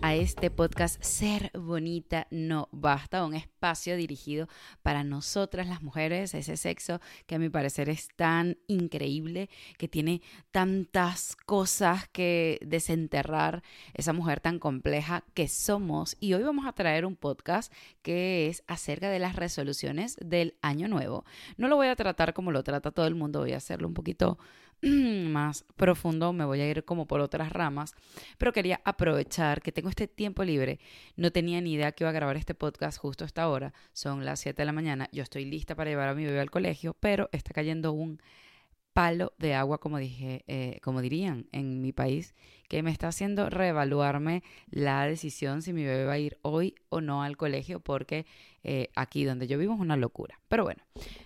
a este podcast Ser Bonita No Basta, un espacio dirigido para nosotras las mujeres, ese sexo que a mi parecer es tan increíble, que tiene tantas cosas que desenterrar, esa mujer tan compleja que somos. Y hoy vamos a traer un podcast que es acerca de las resoluciones del año nuevo. No lo voy a tratar como lo trata todo el mundo, voy a hacerlo un poquito más profundo, me voy a ir como por otras ramas, pero quería aprovechar que tengo este tiempo libre. No tenía ni idea que iba a grabar este podcast justo a esta hora, son las 7 de la mañana, yo estoy lista para llevar a mi bebé al colegio, pero está cayendo un palo de agua, como dije, eh, como dirían en mi país, que me está haciendo reevaluarme la decisión si mi bebé va a ir hoy o no al colegio, porque eh, aquí donde yo vivo es una locura. Pero bueno,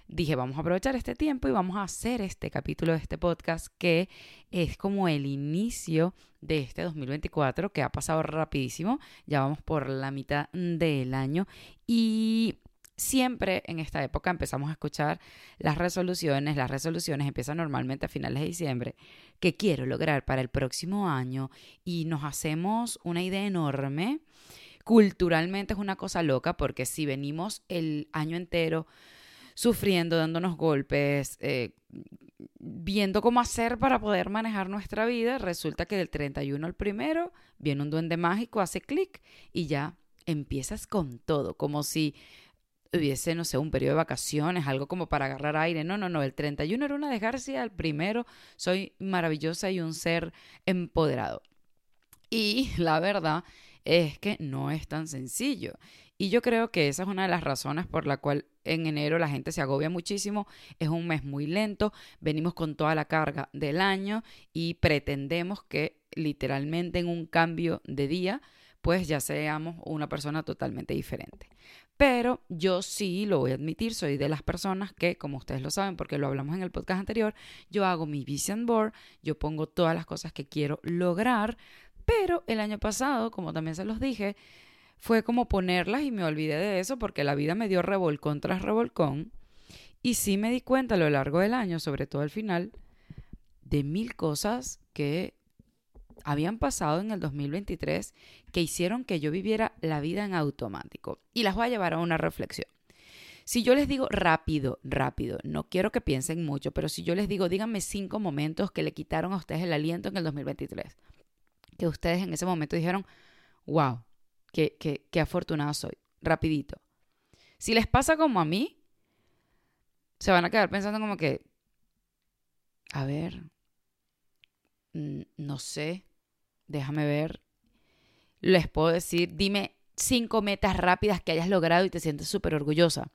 dije, vamos a aprovechar este tiempo y vamos a hacer este capítulo de este podcast que es como el inicio de este 2024 que ha pasado rapidísimo, ya vamos por la mitad del año y siempre en esta época empezamos a escuchar las resoluciones. Las resoluciones empiezan normalmente a finales de diciembre. que quiero lograr para el próximo año? Y nos hacemos una idea enorme. Culturalmente es una cosa loca porque si venimos el año entero sufriendo, dándonos golpes, eh, viendo cómo hacer para poder manejar nuestra vida, resulta que del 31 al primero viene un duende mágico, hace clic y ya empiezas con todo, como si hubiese, no sé, un periodo de vacaciones, algo como para agarrar aire. No, no, no, el 31 era una desgracia, el primero soy maravillosa y un ser empoderado. Y la verdad es que no es tan sencillo. Y yo creo que esa es una de las razones por la cual en enero la gente se agobia muchísimo. Es un mes muy lento, venimos con toda la carga del año y pretendemos que literalmente en un cambio de día pues ya seamos una persona totalmente diferente. Pero yo sí lo voy a admitir, soy de las personas que, como ustedes lo saben, porque lo hablamos en el podcast anterior, yo hago mi vision board, yo pongo todas las cosas que quiero lograr, pero el año pasado, como también se los dije, fue como ponerlas y me olvidé de eso porque la vida me dio revolcón tras revolcón. Y sí me di cuenta a lo largo del año, sobre todo al final, de mil cosas que habían pasado en el 2023 que hicieron que yo viviera la vida en automático. Y las voy a llevar a una reflexión. Si yo les digo rápido, rápido, no quiero que piensen mucho, pero si yo les digo, díganme cinco momentos que le quitaron a ustedes el aliento en el 2023, que ustedes en ese momento dijeron, wow, qué, qué, qué afortunado soy, rapidito. Si les pasa como a mí, se van a quedar pensando como que, a ver, mm, no sé, déjame ver, les puedo decir, dime cinco metas rápidas que hayas logrado y te sientes súper orgullosa.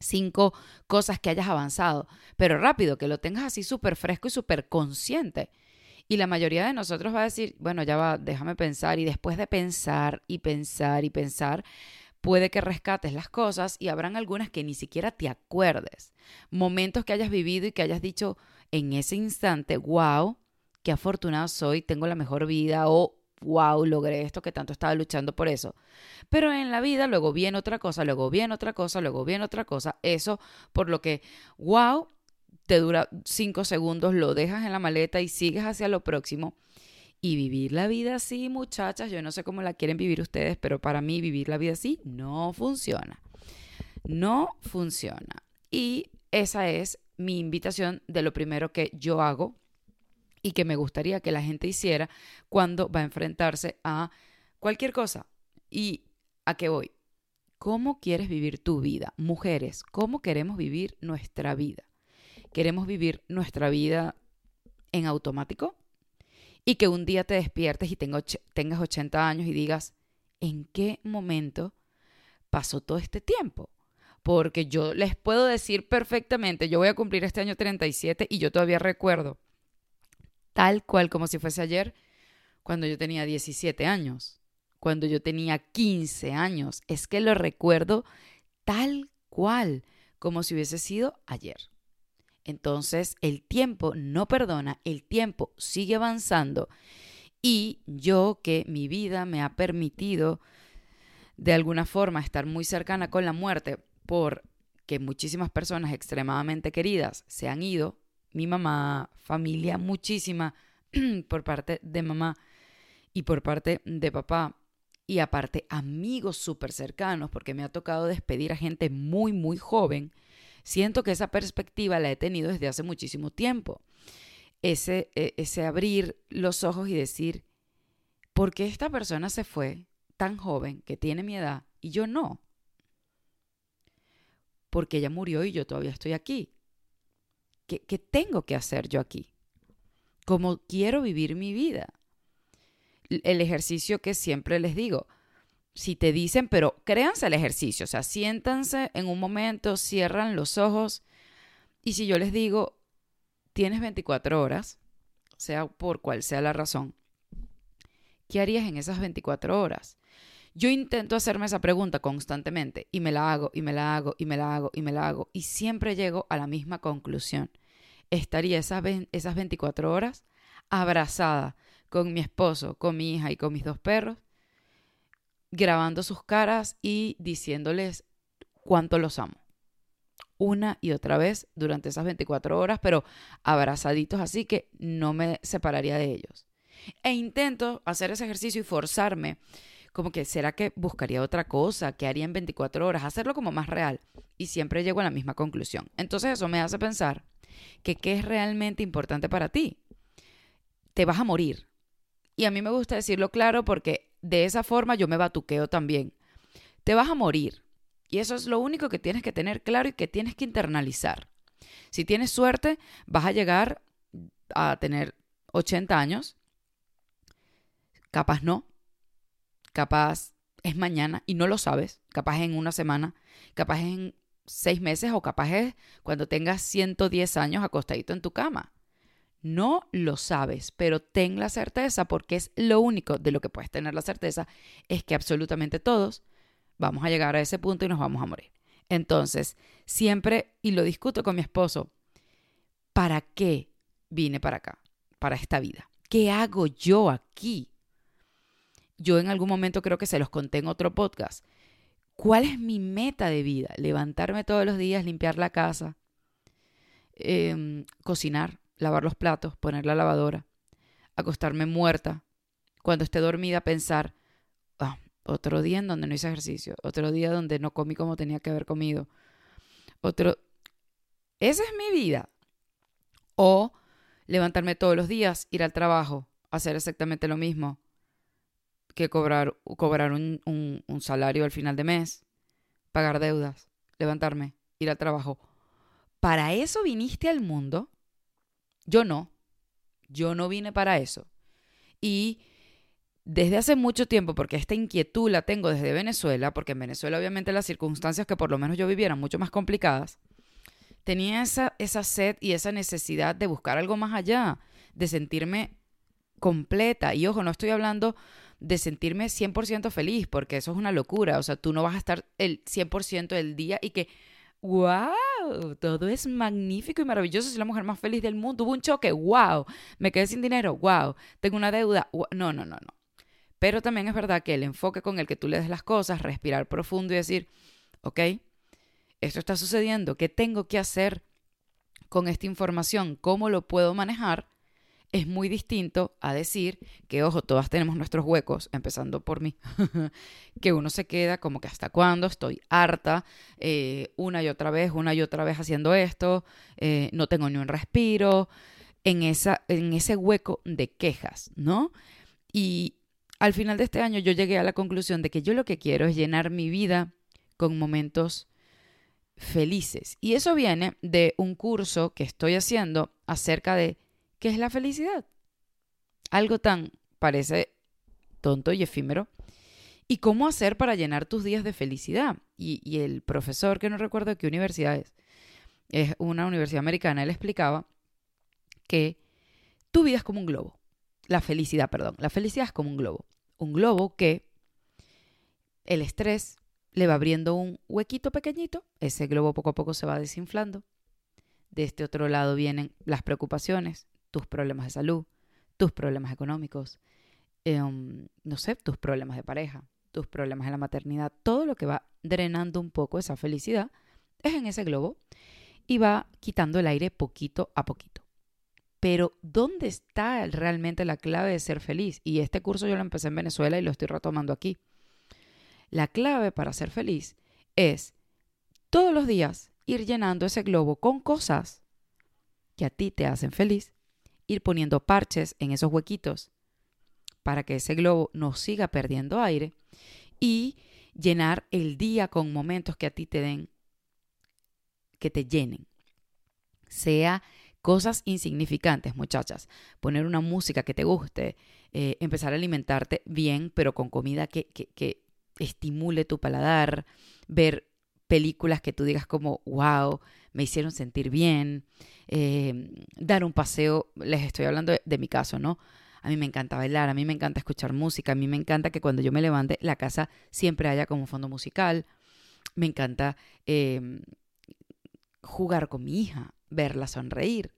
Cinco cosas que hayas avanzado, pero rápido, que lo tengas así súper fresco y súper consciente. Y la mayoría de nosotros va a decir, bueno, ya va, déjame pensar. Y después de pensar y pensar y pensar, puede que rescates las cosas y habrán algunas que ni siquiera te acuerdes. Momentos que hayas vivido y que hayas dicho en ese instante, wow, qué afortunado soy, tengo la mejor vida o wow, logré esto que tanto estaba luchando por eso. Pero en la vida luego viene otra cosa, luego viene otra cosa, luego viene otra cosa. Eso por lo que wow, te dura cinco segundos, lo dejas en la maleta y sigues hacia lo próximo. Y vivir la vida así, muchachas, yo no sé cómo la quieren vivir ustedes, pero para mí vivir la vida así no funciona. No funciona. Y esa es mi invitación de lo primero que yo hago y que me gustaría que la gente hiciera cuando va a enfrentarse a cualquier cosa. ¿Y a qué voy? ¿Cómo quieres vivir tu vida? Mujeres, ¿cómo queremos vivir nuestra vida? ¿Queremos vivir nuestra vida en automático? Y que un día te despiertes y tengas 80 años y digas, ¿en qué momento pasó todo este tiempo? Porque yo les puedo decir perfectamente, yo voy a cumplir este año 37 y yo todavía recuerdo tal cual como si fuese ayer, cuando yo tenía 17 años, cuando yo tenía 15 años. Es que lo recuerdo tal cual como si hubiese sido ayer. Entonces el tiempo no perdona, el tiempo sigue avanzando y yo que mi vida me ha permitido de alguna forma estar muy cercana con la muerte porque muchísimas personas extremadamente queridas se han ido mi mamá, familia muchísima por parte de mamá. y por parte de papá y aparte amigos súper cercanos, porque me ha tocado despedir a gente muy, muy joven, siento que esa perspectiva la he tenido desde hace muchísimo tiempo. Ese, e, ese abrir los ojos y decir, ¿por qué esta persona se fue tan joven que tiene mi edad y yo no? Porque ella murió y yo todavía estoy aquí. ¿Qué, qué tengo que hacer yo aquí? ¿Cómo quiero vivir mi vida? el ejercicio que siempre les digo. Si te dicen, pero créanse el ejercicio, o sea, siéntanse en un momento, cierran los ojos y si yo les digo, tienes 24 horas, sea por cual sea la razón, ¿qué harías en esas 24 horas? Yo intento hacerme esa pregunta constantemente y me la hago y me la hago y me la hago y me la hago y siempre llego a la misma conclusión. Estaría esas, esas 24 horas abrazada con mi esposo, con mi hija y con mis dos perros, grabando sus caras y diciéndoles cuánto los amo. Una y otra vez durante esas 24 horas, pero abrazaditos así que no me separaría de ellos. E intento hacer ese ejercicio y forzarme, como que será que buscaría otra cosa, que haría en 24 horas, hacerlo como más real. Y siempre llego a la misma conclusión. Entonces eso me hace pensar que qué es realmente importante para ti. Te vas a morir, y a mí me gusta decirlo claro porque de esa forma yo me batuqueo también. Te vas a morir. Y eso es lo único que tienes que tener claro y que tienes que internalizar. Si tienes suerte, vas a llegar a tener 80 años. Capaz no. Capaz es mañana y no lo sabes. Capaz en una semana. Capaz en seis meses o capaz es cuando tengas 110 años acostadito en tu cama. No lo sabes, pero ten la certeza, porque es lo único de lo que puedes tener la certeza, es que absolutamente todos vamos a llegar a ese punto y nos vamos a morir. Entonces, siempre, y lo discuto con mi esposo, ¿para qué vine para acá, para esta vida? ¿Qué hago yo aquí? Yo en algún momento creo que se los conté en otro podcast. ¿Cuál es mi meta de vida? Levantarme todos los días, limpiar la casa, em, cocinar, lavar los platos, poner la lavadora, acostarme muerta, cuando esté dormida pensar, ah, otro día en donde no hice ejercicio, otro día donde no comí como tenía que haber comido, otro... Esa es mi vida. O levantarme todos los días, ir al trabajo, hacer exactamente lo mismo que cobrar, cobrar un, un salario al final de mes, pagar deudas, levantarme, ir al trabajo. ¿Para eso viniste al mundo? Yo no. Yo no vine para eso. Y desde hace mucho tiempo, porque esta inquietud la tengo desde Venezuela, porque en Venezuela obviamente las circunstancias que por lo menos yo viviera mucho más complicadas, tenía esa, esa sed y esa necesidad de buscar algo más allá, de sentirme completa. Y ojo, no estoy hablando de sentirme 100% feliz, porque eso es una locura. O sea, tú no vas a estar el 100% del día y que wow, todo es magnífico y maravilloso, soy la mujer más feliz del mundo, hubo un choque, wow, me quedé sin dinero, wow, tengo una deuda, no, no, no, no. Pero también es verdad que el enfoque con el que tú le des las cosas, respirar profundo y decir, ok, esto está sucediendo, ¿qué tengo que hacer con esta información? ¿Cómo lo puedo manejar? Es muy distinto a decir que, ojo, todas tenemos nuestros huecos, empezando por mí, que uno se queda como que hasta cuándo estoy harta, eh, una y otra vez, una y otra vez haciendo esto, eh, no tengo ni un respiro, en, esa, en ese hueco de quejas, ¿no? Y al final de este año yo llegué a la conclusión de que yo lo que quiero es llenar mi vida con momentos felices. Y eso viene de un curso que estoy haciendo acerca de ¿Qué es la felicidad? Algo tan parece tonto y efímero. ¿Y cómo hacer para llenar tus días de felicidad? Y, el profesor, que no recuerdo qué universidad es, es una universidad americana, él explicaba que tu vida es como un globo. La felicidad, perdón. La felicidad es como un globo. Un globo que el estrés le va abriendo un huequito pequeñito, ese globo poco a poco se va desinflando. De este otro lado vienen las preocupaciones, tus problemas de salud, tus problemas económicos, em, no sé, tus problemas de pareja, tus problemas en la maternidad, todo lo que va drenando un poco esa felicidad es en ese globo y va quitando el aire poquito a poquito. Pero ¿dónde está realmente la clave de ser feliz? Y este curso yo lo empecé en Venezuela y lo estoy retomando aquí. La clave para ser feliz es todos los días ir llenando ese globo con cosas que a ti te hacen feliz, ir poniendo parches en esos huequitos para que ese globo no siga perdiendo aire y llenar el día con momentos que a ti te den, que te llenen. Sea cosas insignificantes, muchachas. Poner una música que te guste, eh, empezar a alimentarte bien, pero con comida que, que, estimule tu paladar, ver películas que tú digas como, wow, me hicieron sentir bien, eh, dar un paseo, les estoy hablando de, mi caso, ¿no? A mí me encanta bailar, a mí me encanta escuchar música, a mí me encanta que cuando yo me levante la casa siempre haya como fondo musical. Me encanta em, jugar con mi hija, verla sonreír,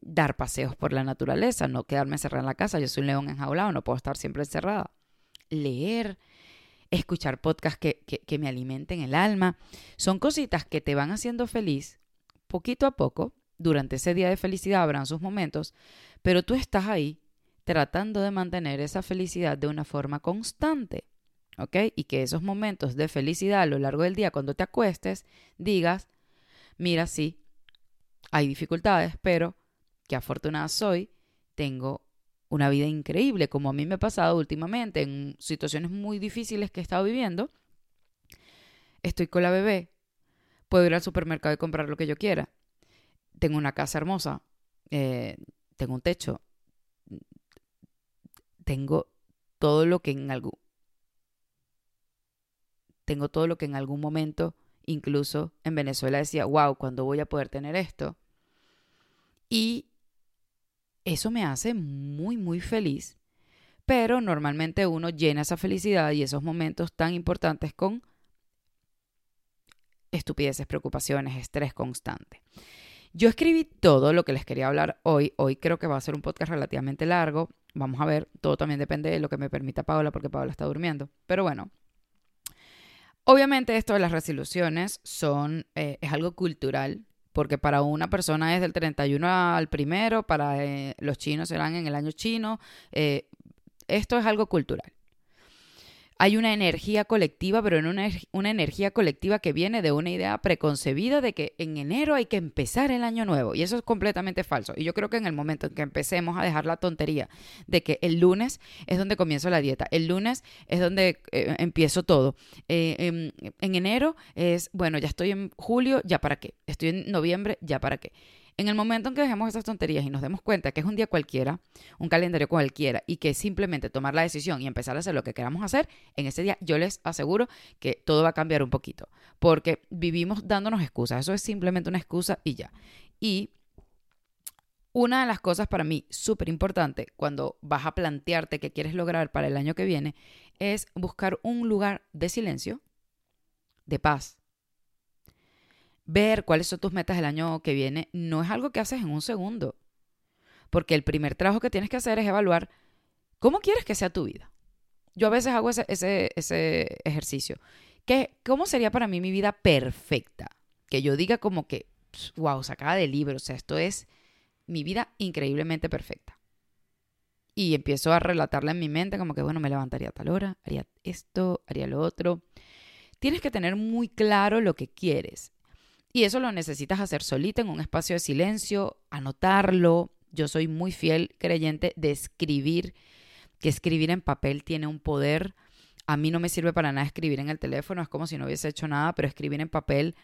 dar paseos por la naturaleza, no quedarme encerrada en la casa. Yo soy un león enjaulado, no puedo estar siempre encerrada. Leer, escuchar podcasts que, que, me alimenten el alma. Son cositas que te van haciendo feliz poquito a poco. Durante ese día de felicidad habrán sus momentos, pero tú estás ahí tratando de mantener esa felicidad de una forma constante. ¿Ok? Y que esos momentos de felicidad a lo largo del día, cuando te acuestes, digas, mira, sí, hay dificultades, pero qué afortunada soy, tengo una vida increíble, como a mí me ha pasado últimamente en situaciones muy difíciles que he estado viviendo. Estoy con la bebé, puedo ir al supermercado y comprar lo que yo quiera. Tengo una casa hermosa, eh, tengo un techo, tengo todo lo que en algún tengo todo lo que en algún momento incluso en Venezuela decía, wow, ¿cuándo voy a poder tener esto? Y eso me hace muy, muy feliz. Pero normalmente uno llena esa felicidad y esos momentos tan importantes con estupideces, preocupaciones, estrés constante. Yo escribí todo lo que les quería hablar hoy. Hoy creo que va a ser un podcast relativamente largo. Vamos a ver, todo también depende de lo que me permita Paola, porque Paola está durmiendo. Pero bueno, obviamente esto de las resoluciones son, eh, es algo cultural, porque para una persona es del 31 al primero, para eh, los chinos serán en el año chino. Eh, esto es algo cultural hay una energía colectiva, pero en una, una, energía colectiva que viene de una idea preconcebida de que en enero hay que empezar el año nuevo. Y eso es completamente falso. Y yo creo que en el momento en que empecemos a dejar la tontería de que el lunes es donde comienzo la dieta, el lunes es donde eh, empiezo todo. Eh, em, en enero es, bueno, ya estoy en julio, ya para qué. Estoy en noviembre, ya para qué. En el momento en que dejemos esas tonterías y nos demos cuenta que es un día cualquiera, un calendario cualquiera, y que simplemente tomar la decisión y empezar a hacer lo que queramos hacer, en ese día yo les aseguro que todo va a cambiar un poquito. Porque vivimos dándonos excusas. Eso es simplemente una excusa y ya. Y una de las cosas para mí súper importante cuando vas a plantearte qué quieres lograr para el año que viene es buscar un lugar de silencio, de paz, ver cuáles son tus metas del año que viene no es algo que haces en un segundo. Porque el primer trabajo que tienes que hacer es evaluar cómo quieres que sea tu vida. Yo a veces hago ese, ejercicio. ¿Qué, ¿Cómo sería para mí mi vida perfecta? Que yo diga como que, wow, sacada de libro, o sea, esto es mi vida increíblemente perfecta. Y empiezo a relatarla en mi mente como que, bueno, me levantaría a tal hora, haría esto, haría lo otro. Tienes que tener muy claro lo que quieres y eso lo necesitas hacer solita en un espacio de silencio, anotarlo. Yo soy muy fiel creyente de escribir, que escribir en papel tiene un poder. A mí no me sirve para nada escribir en el teléfono, es como si no hubiese hecho nada, pero escribir en papel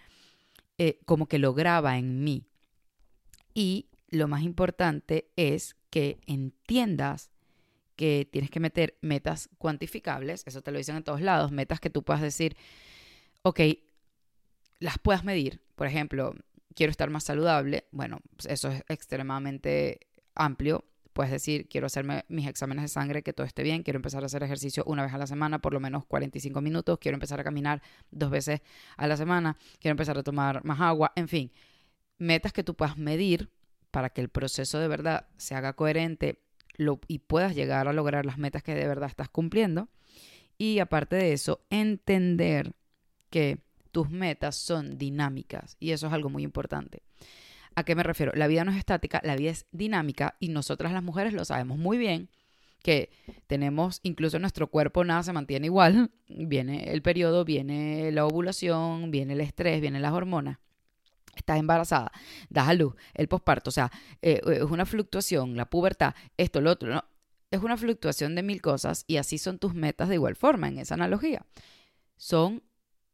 eh, como que lo graba en mí. Y lo más importante es que entiendas que tienes que meter metas cuantificables, eso te lo dicen en todos lados, metas que tú puedas decir, ok, las puedas medir. Por ejemplo, quiero estar más saludable. Bueno, pues eso es extremadamente amplio. Puedes decir, quiero hacerme mis exámenes de sangre, que todo esté bien, quiero empezar a hacer ejercicio una vez a la semana, por lo menos 45 minutos, quiero empezar a caminar dos veces a la semana, quiero empezar a tomar más agua, en fin, metas que tú puedas medir para que el proceso de verdad se haga coherente y puedas llegar a lograr las metas que de verdad estás cumpliendo. Y aparte de eso, entender que tus metas son dinámicas y eso es algo muy importante. ¿A qué me refiero? La vida no es estática, la vida es dinámica y nosotras las mujeres lo sabemos muy bien que tenemos, incluso nuestro cuerpo nada se mantiene igual, viene el periodo, viene la ovulación, viene el estrés, vienen las hormonas. Estás embarazada, das a luz, el posparto, o sea, eh, es una fluctuación, la pubertad, esto, lo otro, ¿no? Es una fluctuación de mil cosas y así son tus metas de igual forma en esa analogía. Son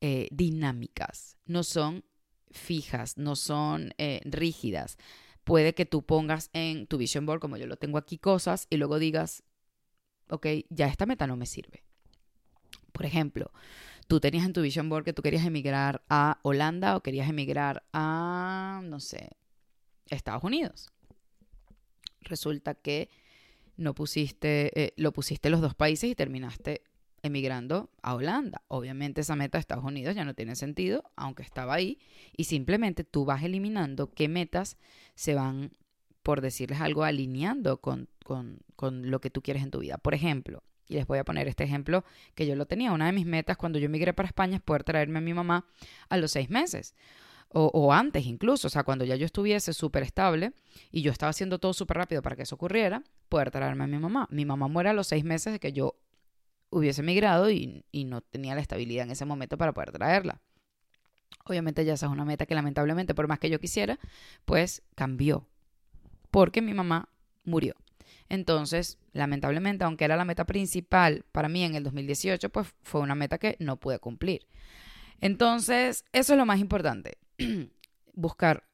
eh, dinámicas, no son fijas, no son eh, rígidas. Puede que tú pongas en tu vision board, como yo lo tengo aquí, cosas y luego digas, ok, ya esta meta no me sirve. Por ejemplo, tú tenías en tu vision board que tú querías emigrar a Holanda o querías emigrar a, no sé, Estados Unidos. Resulta que no pusiste, eh, lo pusiste los dos países y terminaste emigrando a Holanda. Obviamente esa meta de Estados Unidos ya no tiene sentido, aunque estaba ahí, y simplemente tú vas eliminando qué metas se van, por decirles algo, alineando con, con, con lo que tú quieres en tu vida. Por ejemplo, y les voy a poner este ejemplo que yo lo tenía, una de mis metas cuando yo emigré para España es poder traerme a mi mamá a los seis meses. O, o, antes incluso, o sea, cuando ya yo estuviese súper estable y yo estaba haciendo todo súper rápido para que eso ocurriera, poder traerme a mi mamá. Mi mamá muere a los seis meses de que yo hubiese migrado y, no tenía la estabilidad en ese momento para poder traerla. Obviamente ya esa es una meta que lamentablemente, por más que yo quisiera, pues cambió. Porque mi mamá murió. Entonces, lamentablemente, aunque era la meta principal para mí en el 2018, pues fue una meta que no pude cumplir. Entonces, eso es lo más importante. Buscar,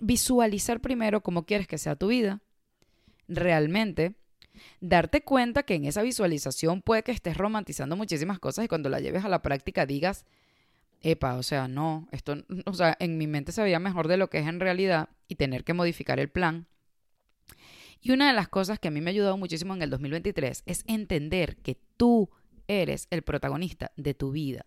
visualizar primero cómo quieres que sea tu vida, realmente darte cuenta que en esa visualización puede que estés romantizando muchísimas cosas y cuando la lleves a la práctica digas, epa, o sea, no, esto, o sea, en mi mente se veía mejor de lo que es en realidad y tener que modificar el plan. Y una de las cosas que a mí me ha ayudado muchísimo en el 2023 es entender que tú eres el protagonista de tu vida,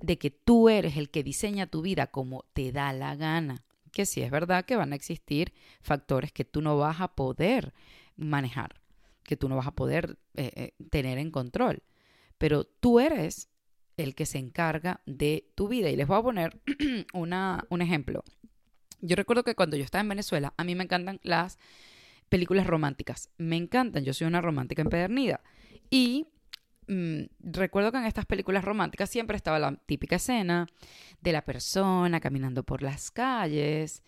de que tú eres el que diseña tu vida como te da la gana, que sí es verdad que van a existir factores que tú no vas a poder manejar que tú no vas a poder eh, eh, tener en control. Pero tú eres el que se encarga de tu vida. Y les voy a poner una, un ejemplo. Yo recuerdo que cuando yo estaba en Venezuela, a mí me encantan las películas románticas. Me encantan, yo soy una romántica empedernida. Y mm, recuerdo que en estas películas románticas siempre estaba la típica escena de la persona caminando por las calles,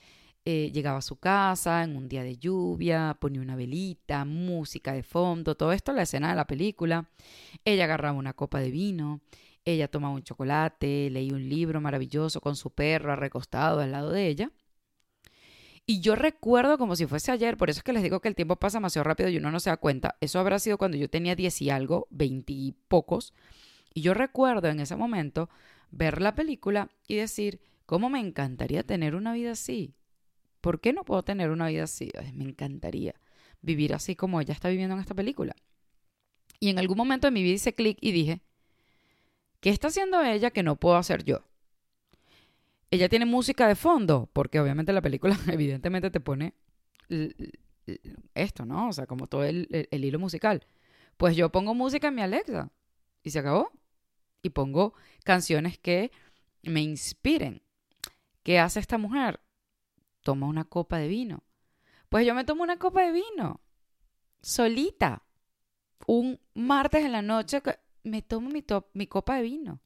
eh, llegaba a su casa en un día de lluvia, ponía una velita, música de fondo, todo esto la escena de la película. Ella agarraba una copa de vino, ella tomaba un chocolate, leía un libro maravilloso con su perro recostado al lado de ella. Y yo recuerdo como si fuese ayer, por eso es que les digo que el tiempo pasa demasiado rápido y uno no se da cuenta. Eso habrá sido cuando yo tenía diez y algo, veinte y pocos. Y yo recuerdo en ese momento ver la película y decir, ¿cómo me encantaría tener una vida así? ¿Por qué no puedo tener una vida así? me encantaría vivir así como ella está viviendo en esta película. Y en algún momento de mi vida hice clic y dije, ¿qué está haciendo ella que no puedo hacer yo? Ella tiene música de fondo, porque obviamente la película evidentemente te pone esto, ¿no? O sea, como todo el, el hilo musical. Pues yo pongo música en mi Alexa y se acabó. Y pongo canciones que me inspiren. ¿Qué hace esta mujer? Toma una copa de vino. Pues yo me tomo una copa de vino, solita. Un martes en la noche me tomo mi, mi copa de vino.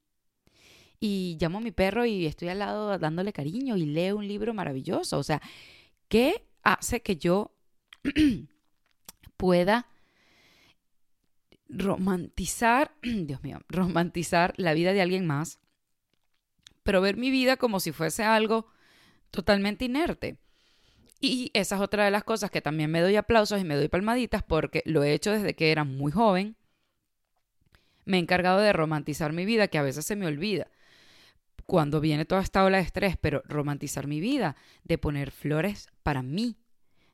Y llamo a mi perro y estoy al lado dándole cariño y leo un libro maravilloso. O sea, ¿qué hace que yo pueda romantizar, Dios mío, romantizar la vida de alguien más, pero ver mi vida como si fuese algo totalmente inerte. Y esa es otra de las cosas que también me doy aplausos y me doy palmaditas porque lo he hecho desde que era muy joven. Me he encargado de romantizar mi vida, que a veces se me olvida cuando viene toda esta ola de estrés, pero romantizar mi vida, de poner flores para mí,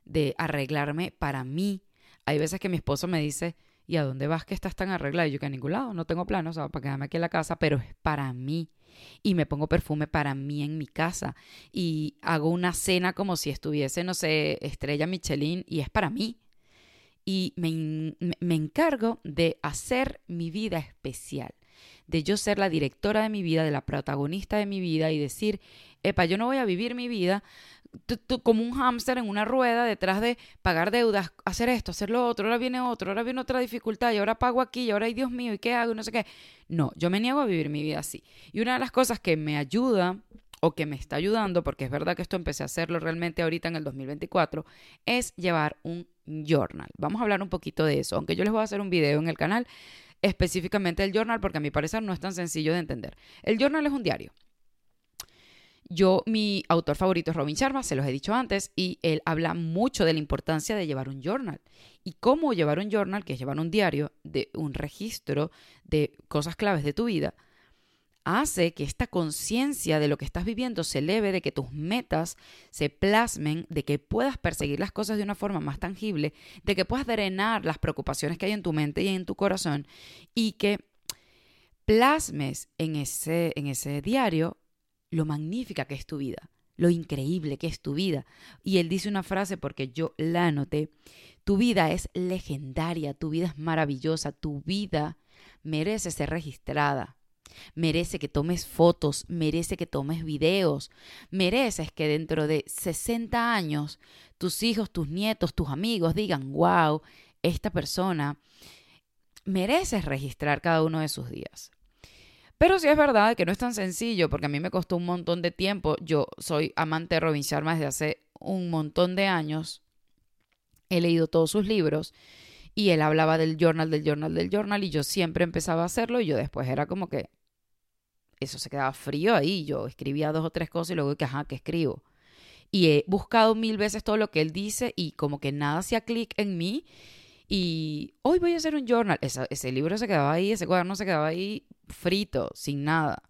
de arreglarme para mí. Hay veces que mi esposo me dice, ¿y a dónde vas que estás tan arreglada? Y yo que a ningún lado, no tengo planos, o para quedarme aquí en la casa, pero es para mí y me pongo perfume para mí en mi casa y hago una cena como si estuviese, no sé, estrella Michelin y es para mí. Y me, me encargo de hacer mi vida especial, de yo ser la directora de mi vida, de la protagonista de mi vida y decir, epa, yo no voy a vivir mi vida como un hámster en una rueda detrás de pagar deudas, hacer esto, hacer lo otro, ahora viene otro, ahora viene otra dificultad y ahora pago aquí y ahora, ay Dios mío, ¿y qué hago? Y no sé qué. No, yo me niego a vivir mi vida así. Y una de las cosas que me ayuda o que me está ayudando, porque es verdad que esto empecé a hacerlo realmente ahorita en el 2024, es llevar un journal. Vamos a hablar un poquito de eso, aunque yo les voy a hacer un video en el canal específicamente del journal, porque a mi parecer no es tan sencillo de entender. El journal es un diario. Yo, mi autor favorito es Robin Sharma, se los he dicho antes, y él habla mucho de la importancia de llevar un journal. Y cómo llevar un journal, que es llevar un diario, de un registro de cosas claves de tu vida, hace que esta conciencia de lo que estás viviendo se eleve, de que tus metas se plasmen, de que puedas perseguir las cosas de una forma más tangible, de que puedas drenar las preocupaciones que hay en tu mente y en tu corazón y que plasmes en ese, en ese diario lo magnífica que es tu vida, lo increíble que es tu vida. Y él dice una frase porque yo la anoté, tu vida es legendaria, tu vida es maravillosa, tu vida merece ser registrada. Merece que tomes fotos, merece que tomes videos, mereces que dentro de 60 años tus hijos, tus nietos, tus amigos digan, wow, esta persona mereces registrar cada uno de sus días. Pero sí es verdad que no es tan sencillo, porque a mí me costó un montón de tiempo. Yo soy amante de Robin Sharma desde hace un montón de años. He leído todos sus libros y él hablaba del journal, del journal, del journal y yo siempre empezaba a hacerlo y yo después era como que eso se quedaba frío ahí. Yo escribía dos o tres cosas y luego que, ajá, ¿qué escribo? Y he buscado mil veces todo lo que él dice y como que nada hacía clic en mí y hoy voy a hacer un journal. ese libro se quedaba ahí, ese cuaderno se quedaba ahí frito, sin nada.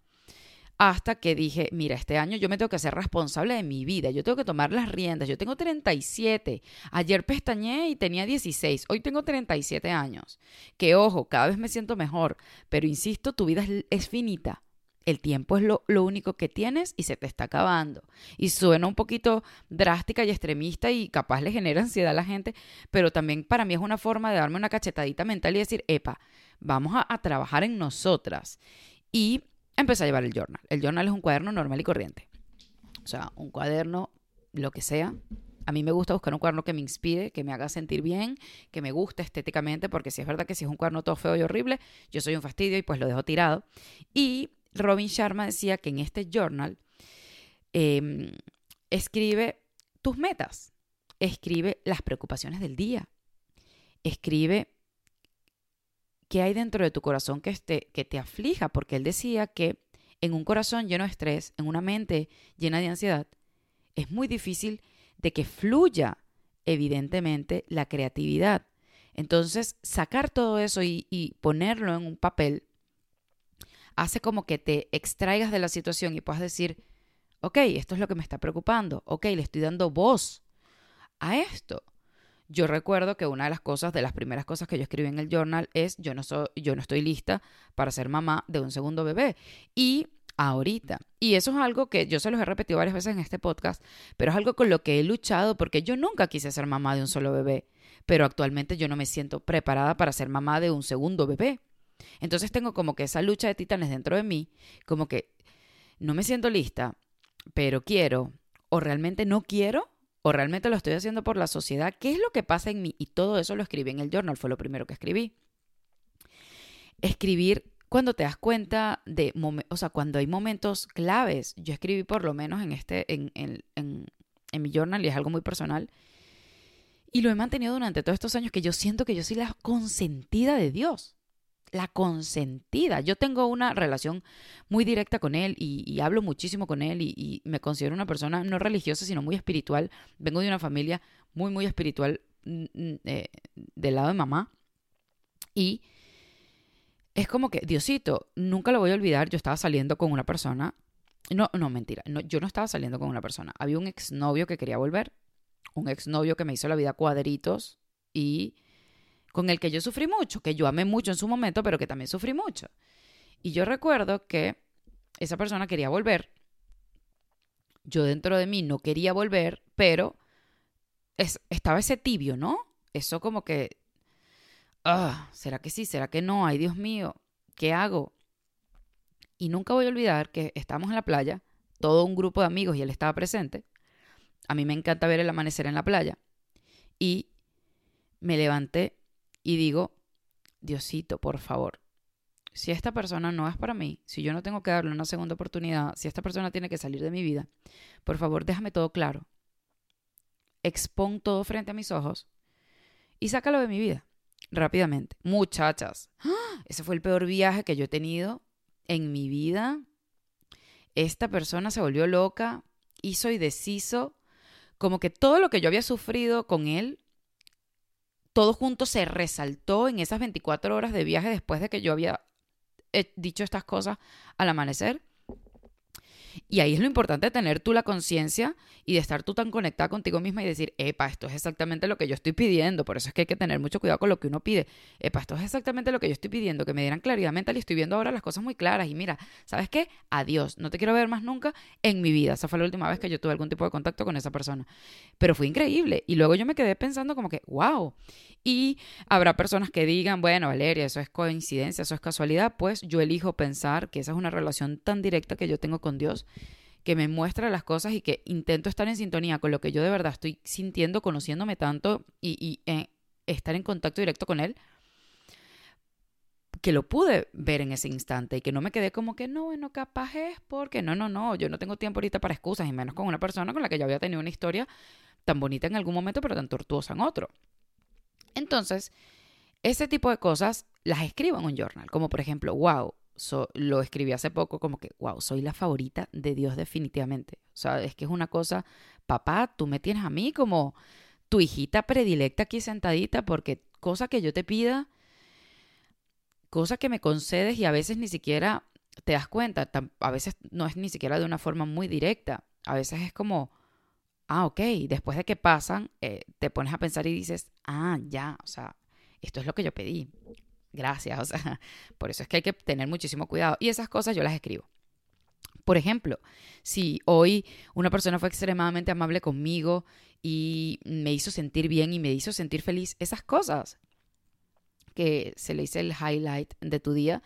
Hasta que dije, mira, este año yo me tengo que hacer responsable de mi vida, yo tengo que tomar las riendas, yo tengo 37, ayer pestañé y tenía 16, hoy tengo 37 años. Que ojo, cada vez me siento mejor, pero insisto, tu vida es finita. El tiempo es lo, único que tienes y se te está acabando. Y suena un poquito drástica y extremista y capaz le genera ansiedad a la gente, pero también para mí es una forma de darme una cachetadita mental y decir, epa, vamos a, a trabajar en nosotras. Y empecé a llevar el journal. El journal es un cuaderno normal y corriente. O sea, un cuaderno, lo que sea. A mí me gusta buscar un cuaderno que me inspire, que me haga sentir bien, que me guste estéticamente, porque si es verdad que si es un cuaderno todo feo y horrible, yo soy un fastidio y pues lo dejo tirado. Y Robin Sharma decía que en este journal em, escribe tus metas, escribe las preocupaciones del día, escribe qué hay dentro de tu corazón que, que te aflija, porque él decía que en un corazón lleno de estrés, en una mente llena de ansiedad, es muy difícil de que fluya, evidentemente, la creatividad. Entonces, sacar todo eso y ponerlo en un papel hace como que te extraigas de la situación y puedas decir, ok, esto es lo que me está preocupando, ok, le estoy dando voz a esto. Yo recuerdo que una de las cosas, de las primeras cosas que yo escribí en el journal es, yo no, soy, yo no estoy lista para ser mamá de un segundo bebé. Y ahorita. Y eso es algo que yo se los he repetido varias veces en este podcast, pero es algo con lo que he luchado porque yo nunca quise ser mamá de un solo bebé, pero actualmente yo no me siento preparada para ser mamá de un segundo bebé. Entonces tengo como que esa lucha de titanes dentro de mí, como que no me siento lista, pero quiero, o realmente no quiero, o realmente lo estoy haciendo por la sociedad. ¿Qué es lo que pasa en mí? Y todo eso lo escribí en el journal, fue lo primero que escribí. Escribir cuando te das cuenta de, o sea, cuando hay momentos claves. Yo escribí por lo menos en este, en, en, en, en mi journal y es algo muy personal. Y lo he mantenido durante todos estos años que yo siento que yo soy la consentida de Dios la consentida. Yo tengo una relación muy directa con él y, hablo muchísimo con él y, me considero una persona no religiosa, sino muy espiritual. Vengo de una familia muy, muy espiritual eh, del lado de mamá. Y es como que, Diosito, nunca lo voy a olvidar, yo estaba saliendo con una persona. No, no, mentira, yo no estaba saliendo con una persona. Había un exnovio que quería volver, un exnovio que me hizo la vida cuadritos y con el que yo sufrí mucho, que yo amé mucho en su momento, pero que también sufrí mucho. Y yo recuerdo que esa persona quería volver. Yo dentro de mí no quería volver, pero estaba ese tibio, ¿no? Eso como que, ah, ¿será que sí? ¿Será que no? Ay, Dios mío, ¿qué hago? Y nunca voy a olvidar que estábamos en la playa, todo un grupo de amigos y él estaba presente, a mí me encanta ver el amanecer en la playa. Y me levanté y digo, Diosito, por favor, si esta persona no es para mí, si yo no tengo que darle una segunda oportunidad, si esta persona tiene que salir de mi vida, por favor déjame todo claro. Expon todo frente a mis ojos y sácalo de mi vida rápidamente. Muchachas, ese fue el peor viaje que yo he tenido en mi vida. Esta persona se volvió loca, hizo y deshizo, como que todo lo que yo había sufrido con él, todo junto se resaltó en esas 24 horas de viaje después de que yo había he dicho estas cosas al amanecer. Y ahí es lo importante de tener tú la conciencia y de estar tú tan conectada contigo misma y decir, epa, esto es exactamente lo que yo estoy pidiendo. Por eso es que hay que tener mucho cuidado con lo que uno pide. Epa, esto es exactamente lo que yo estoy pidiendo, que me dieran claridad mental y estoy viendo ahora las cosas muy claras. Y mira, ¿sabes qué? Adiós, no te quiero ver más nunca en mi vida. Esa fue la última vez que yo tuve algún tipo de contacto con esa persona. Pero fue increíble. Y luego yo me quedé pensando como que, wow. Y habrá personas que digan, bueno, Valeria, eso es coincidencia, eso es casualidad. Pues yo elijo pensar que esa es una relación tan directa que yo tengo con Dios que me muestra las cosas y que intento estar en sintonía con lo que yo de verdad estoy sintiendo, conociéndome tanto y, eh, estar en contacto directo con él, que lo pude ver en ese instante y que no me quedé como que no, bueno, capaz es porque no, no, no, yo no tengo tiempo ahorita para excusas y menos con una persona con la que yo había tenido una historia tan bonita en algún momento pero tan tortuosa en otro. Entonces, ese tipo de cosas las escribo en un journal, como por ejemplo, wow, lo escribí hace poco como que, wow, soy la favorita de Dios definitivamente. O sea, es que es una cosa, papá, tú me tienes a mí como tu hijita predilecta aquí sentadita porque cosa que yo te pida, cosa que me concedes y a veces ni siquiera te das cuenta, a veces no es ni siquiera de una forma muy directa, a veces es como, ah, ok, después de que pasan, eh, te pones a pensar y dices, ah, ya, o sea, esto es lo que yo pedí gracias, o sea, por eso es que hay que tener muchísimo cuidado. Y esas cosas yo las escribo. Por ejemplo, si hoy una persona fue extremadamente amable conmigo y me hizo sentir bien y me hizo sentir feliz, esas cosas que se le dice el highlight de tu día,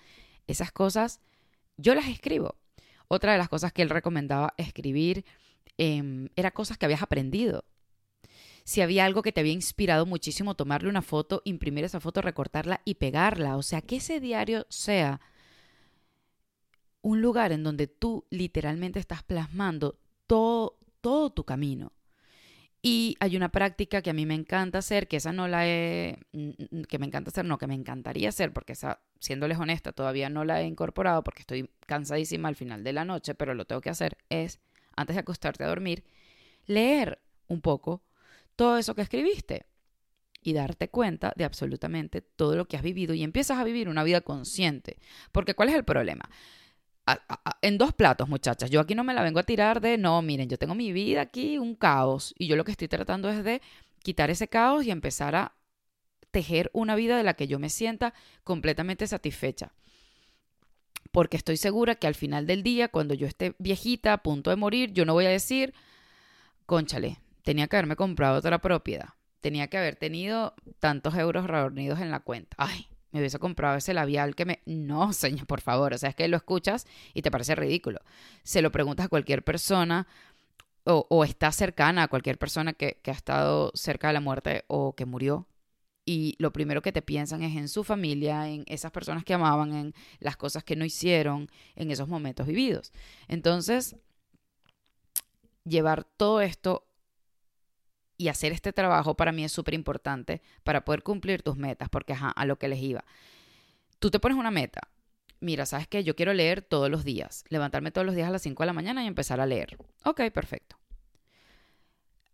esas cosas yo las escribo. Otra de las cosas que él recomendaba escribir eh, era cosas que habías aprendido si había algo que te había inspirado muchísimo, tomarle una foto, imprimir esa foto, recortarla y pegarla. O sea, que ese diario sea un lugar en donde tú literalmente estás plasmando todo, todo tu camino. Y hay una práctica que a mí me encanta hacer, que esa no la he, mm, que me encanta hacer, no, que me encantaría hacer, porque esa, siéndoles honesta, todavía no la he incorporado porque estoy cansadísima al final de la noche, pero lo tengo que hacer, es, antes de acostarte a dormir, leer un poco todo eso que escribiste y darte cuenta de absolutamente todo lo que has vivido y empiezas a vivir una vida consciente. Porque ¿cuál es el problema? en dos platos, muchachas. Yo aquí no me la vengo a tirar de, no, miren, yo tengo mi vida aquí, un caos, y yo lo que estoy tratando es de quitar ese caos y empezar a tejer una vida de la que yo me sienta completamente satisfecha. Porque estoy segura que al final del día, cuando yo esté viejita, a punto de morir, yo no voy a decir, conchale, tenía que haberme comprado otra propiedad. Tenía que haber tenido tantos euros reunidos en la cuenta. Ay, me hubiese comprado ese labial que me... No, señor, por favor. O sea, es que lo escuchas y te parece ridículo. Se lo preguntas a cualquier persona o, o está cercana a cualquier persona que, que ha estado cerca de la muerte o que murió. Y lo primero que te piensan es en su familia, en esas personas que amaban, en las cosas que no hicieron, en esos momentos vividos. Entonces, llevar todo esto y hacer este trabajo para mí es súper importante para poder cumplir tus metas, porque ajá, a lo que les iba. Tú te pones una meta. Mira, ¿sabes qué? Yo quiero leer todos los días, levantarme todos los días a las 5 de la mañana y empezar a leer. Ok, perfecto.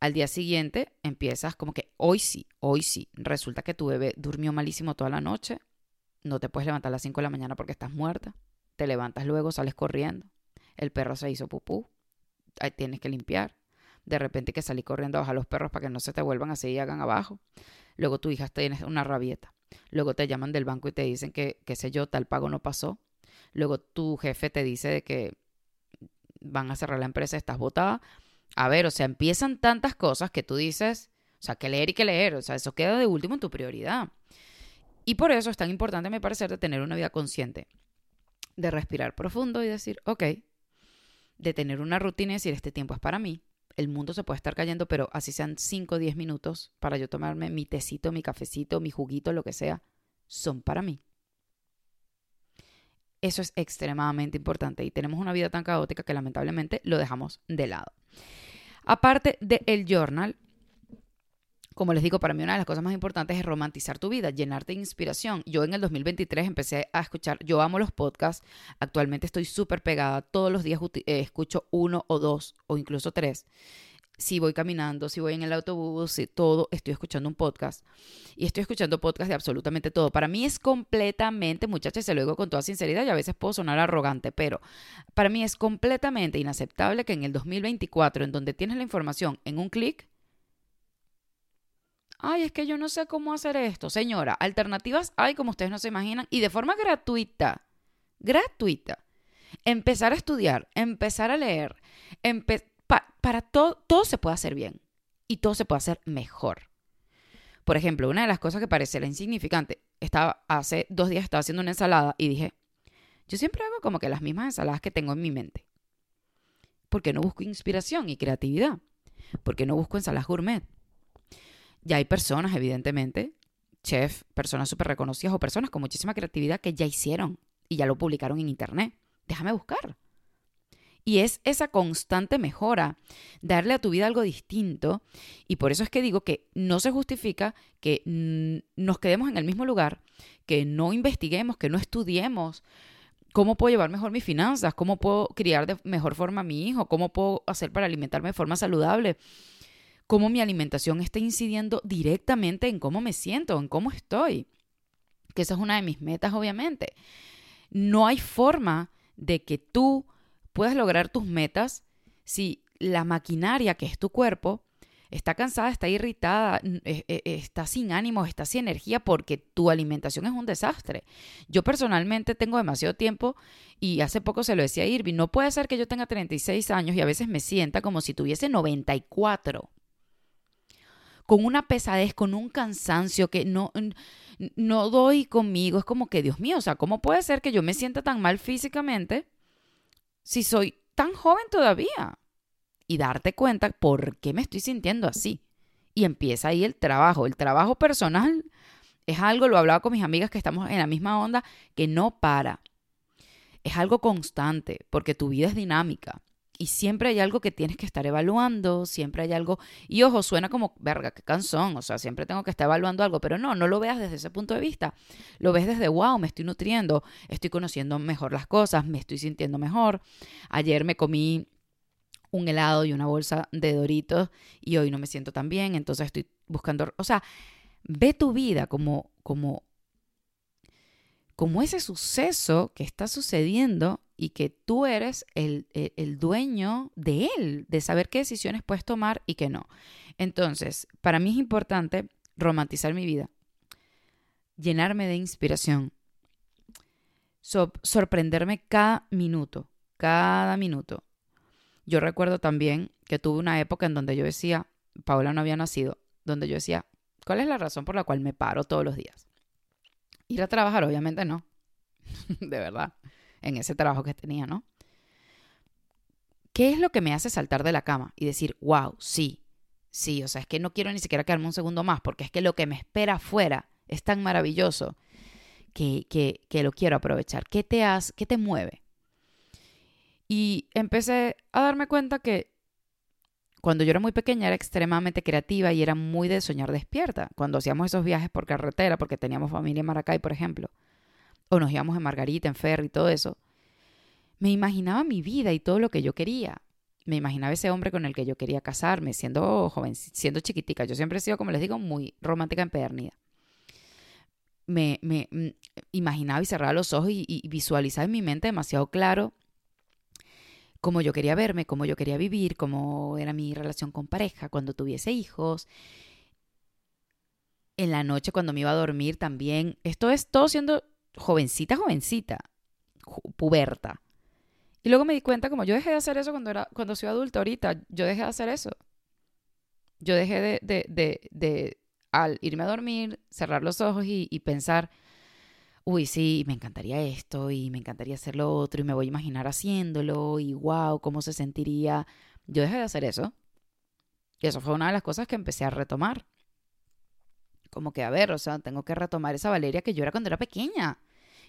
Al día siguiente empiezas como que hoy sí, hoy sí. Resulta que tu bebé durmió malísimo toda la noche, no te puedes levantar a las 5 de la mañana porque estás muerta. Te levantas luego, sales corriendo. El perro se hizo pupú. Ahí tienes que limpiar de repente que salí corriendo a bajar los perros para que no se te vuelvan así y hagan abajo. Luego tu hija tiene una rabieta. Luego te llaman del banco y te dicen que, qué sé yo, tal pago no pasó. Luego tu jefe te dice de que van a cerrar la empresa, estás botada. A ver, o sea, empiezan tantas cosas que tú dices, o sea, que leer y que leer, o sea, eso queda de último en tu prioridad. Y por eso es tan importante, me parece, de tener una vida consciente, de respirar profundo y decir, ok, de tener una rutina y decir, este tiempo es para mí, el mundo se puede estar cayendo, pero así sean 5 o 10 minutos para yo tomarme mi tecito, mi cafecito, mi juguito, lo que sea, son para mí. Eso es extremadamente importante y tenemos una vida tan caótica que lamentablemente lo dejamos de lado. Aparte del journal, como les digo, para mí una de las cosas más importantes es romantizar tu vida, llenarte de inspiración. Yo en el 2023 empecé a escuchar, yo amo los podcasts, actualmente estoy súper pegada, todos los días eh, escucho uno o dos o incluso tres. Si voy caminando, si voy en el autobús, si todo, estoy escuchando un podcast. Y estoy escuchando podcast de absolutamente todo. Para mí es completamente, muchachas, se lo digo con toda sinceridad y a veces puedo sonar arrogante, pero para mí es completamente inaceptable que en el 2024, en donde tienes la información en un clic, ay, es que yo no sé cómo hacer esto. Señora, alternativas hay como ustedes no se imaginan y de forma gratuita, gratuita. Empezar a estudiar, empezar a leer, para todo, todo se puede hacer bien y todo se puede hacer mejor. Por ejemplo, una de las cosas que parece la insignificante, estaba, hace dos días estaba haciendo una ensalada y dije, yo siempre hago como que las mismas ensaladas que tengo en mi mente. ¿Por qué no busco inspiración y creatividad? ¿Por qué no busco ensaladas gourmet? Ya hay personas, evidentemente, chef, personas súper reconocidas o personas con muchísima creatividad que ya hicieron y ya lo publicaron en internet. Déjame buscar. Y es esa constante mejora, darle a tu vida algo distinto. Y por eso es que digo que no se justifica que nos quedemos en el mismo lugar, que no investiguemos, que no estudiemos cómo puedo llevar mejor mis finanzas, cómo puedo criar de mejor forma a mi hijo, cómo puedo hacer para alimentarme de forma saludable cómo mi alimentación está incidiendo directamente en cómo me siento, en cómo estoy. Que esa es una de mis metas, obviamente. No hay forma de que tú puedas lograr tus metas si la maquinaria que es tu cuerpo está cansada, está irritada, e, e, está sin ánimo, está sin energía porque tu alimentación es un desastre. Yo personalmente tengo demasiado tiempo y hace poco se lo decía a Irving, no puede ser que yo tenga 36 años y a veces me sienta como si tuviese 94 con una pesadez, con un cansancio que no, no doy conmigo. Es como que, Dios mío, o sea, ¿cómo puede ser que yo me sienta tan mal físicamente si soy tan joven todavía? Y darte cuenta por qué me estoy sintiendo así. Y empieza ahí el trabajo. El trabajo personal es algo, lo hablaba con mis amigas que estamos en la misma onda, que no para. Es algo constante, porque tu vida es dinámica y siempre hay algo que tienes que estar evaluando, siempre hay algo, y ojo, suena como, verga, qué cansón, o sea, siempre tengo que estar evaluando algo, pero no, no lo veas desde ese punto de vista, lo ves desde, wow, me estoy nutriendo, estoy conociendo mejor las cosas, me estoy sintiendo mejor, ayer me comí un helado y una bolsa de doritos y hoy no me siento tan bien, entonces estoy buscando, o sea, ve tu vida como, como, como ese suceso que está sucediendo y que tú eres el, dueño de él, de saber qué decisiones puedes tomar y qué no. Entonces, para mí es importante romantizar mi vida, llenarme de inspiración, sorprenderme cada minuto, cada minuto. Yo recuerdo también que tuve una época en donde yo decía, Paula no había nacido, donde yo decía, ¿cuál es la razón por la cual me paro todos los días? Ir a trabajar, obviamente no, de verdad en ese trabajo que tenía, ¿no? ¿Qué es lo que me hace saltar de la cama y decir, wow, sí, sí, o sea, es que no quiero ni siquiera quedarme un segundo más, porque es que lo que me espera afuera es tan maravilloso que, que, que lo quiero aprovechar. ¿Qué te, hace, ¿Qué te mueve? Y empecé a darme cuenta que cuando yo era muy pequeña era extremadamente creativa y era muy de soñar despierta. Cuando hacíamos esos viajes por carretera, porque teníamos familia en Maracay, por ejemplo, o nos íbamos en Margarita, en Ferry, todo eso, me imaginaba mi vida y todo lo que yo quería. Me imaginaba ese hombre con el que yo quería casarme, siendo joven, siendo chiquitica. Yo siempre he sido, como les digo, muy romántica empedernida. Me, me mm, imaginaba y cerraba los ojos y, y visualizaba en mi mente demasiado claro cómo yo quería verme, cómo yo quería vivir, cómo era mi relación con pareja, cuando tuviese hijos. En la noche, cuando me iba a dormir también. Esto es todo siendo jovencita, jovencita, puberta. Y luego me di cuenta como yo dejé de hacer eso cuando, era, cuando soy adulta ahorita, yo dejé de hacer eso. Yo dejé de, de, de, de al irme a dormir, cerrar los ojos y, pensar, uy, sí, me encantaría esto y me encantaría hacer lo otro y me voy a imaginar haciéndolo y wow, cómo se sentiría. Yo dejé de hacer eso Y eso fue una de las cosas que empecé a retomar. Como que, a ver, o sea, tengo que retomar esa Valeria que yo era cuando era pequeña,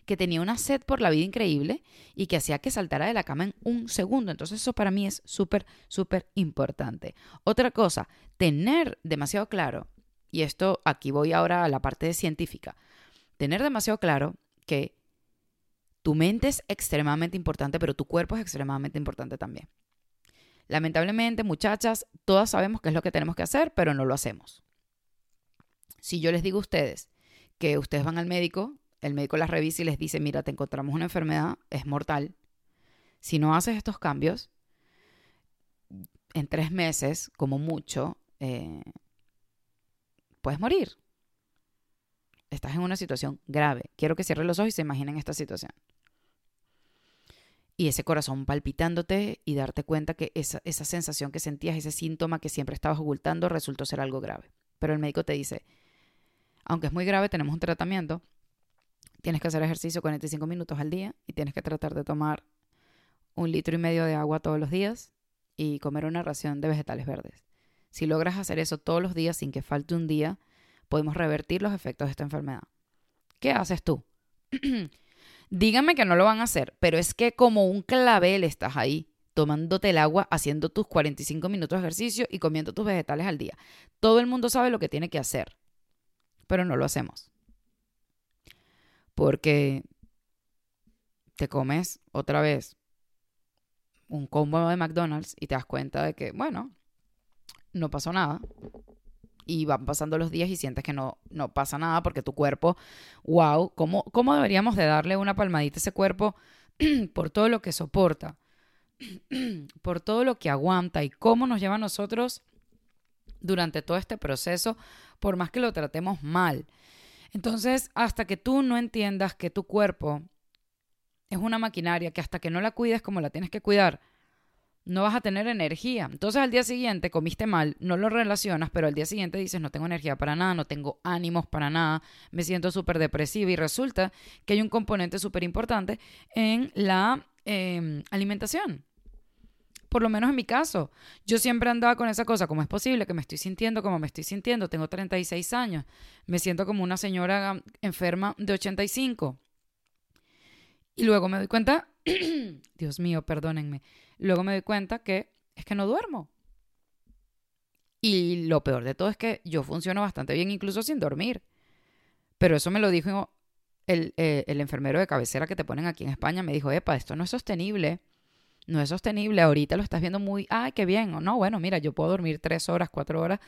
que tenía una sed por la vida increíble y que hacía que saltara de la cama en un segundo. Entonces eso para mí es súper, súper importante. Otra cosa, tener demasiado claro, y esto aquí voy ahora a la parte científica, tener demasiado claro que tu mente es extremadamente importante, pero tu cuerpo es extremadamente importante también. Lamentablemente, muchachas, todas sabemos qué es lo que tenemos que hacer, pero no lo hacemos. Si yo les digo a ustedes que ustedes van al médico, el médico las revisa y les dice, mira, te encontramos una enfermedad, es mortal. Si no haces estos cambios, en tres meses, como mucho, eh, puedes morir. Estás en una situación grave. Quiero que cierren los ojos y se imaginen esta situación y ese corazón palpitándote y darte cuenta que esa, esa sensación que sentías, ese síntoma que siempre estabas ocultando, resultó ser algo grave. Pero el médico te dice, aunque es muy grave, tenemos un tratamiento, tienes que hacer ejercicio 45 minutos al día y tienes que tratar de tomar un litro y medio de agua todos los días y comer una ración de vegetales verdes. Si logras hacer eso todos los días sin que falte un día, podemos revertir los efectos de esta enfermedad. ¿Qué haces tú? Díganme que no lo van a hacer, pero es que como un clavel estás ahí, tomándote el agua, haciendo tus 45 minutos de ejercicio y comiendo tus vegetales al día. Todo el mundo sabe lo que tiene que hacer, pero no lo hacemos. Porque te comes otra vez un combo de McDonald's y te das cuenta de que, bueno, no pasó nada y van pasando los días y sientes que no, no pasa nada porque tu cuerpo, wow, ¿cómo, ¿cómo deberíamos de darle una palmadita a ese cuerpo por todo lo que soporta, por todo lo que aguanta y cómo nos lleva a nosotros durante todo este proceso, por más que lo tratemos mal? Entonces, hasta que tú no entiendas que tu cuerpo es una maquinaria, que hasta que no la cuides como la tienes que cuidar, no vas a tener energía. Entonces al día siguiente comiste mal, no lo relacionas, pero al día siguiente dices no tengo energía para nada, no tengo ánimos para nada, me siento súper depresiva y resulta que hay un componente súper importante en la em, alimentación. Por lo menos en mi caso, yo siempre andaba con esa cosa, ¿cómo es posible que me estoy sintiendo como me estoy sintiendo? Tengo 36 años, me siento como una señora enferma de 85. Y luego me doy cuenta, Dios mío, perdónenme, Luego me doy cuenta que es que no duermo. Y lo peor de todo es que yo funciono bastante bien incluso sin dormir. Pero eso me lo dijo el, eh, el enfermero de cabecera que te ponen aquí en España. Me dijo, epa, esto no es sostenible. No es sostenible. Ahorita lo estás viendo muy, ay, qué bien. O no, bueno, mira, yo puedo dormir tres horas, cuatro horas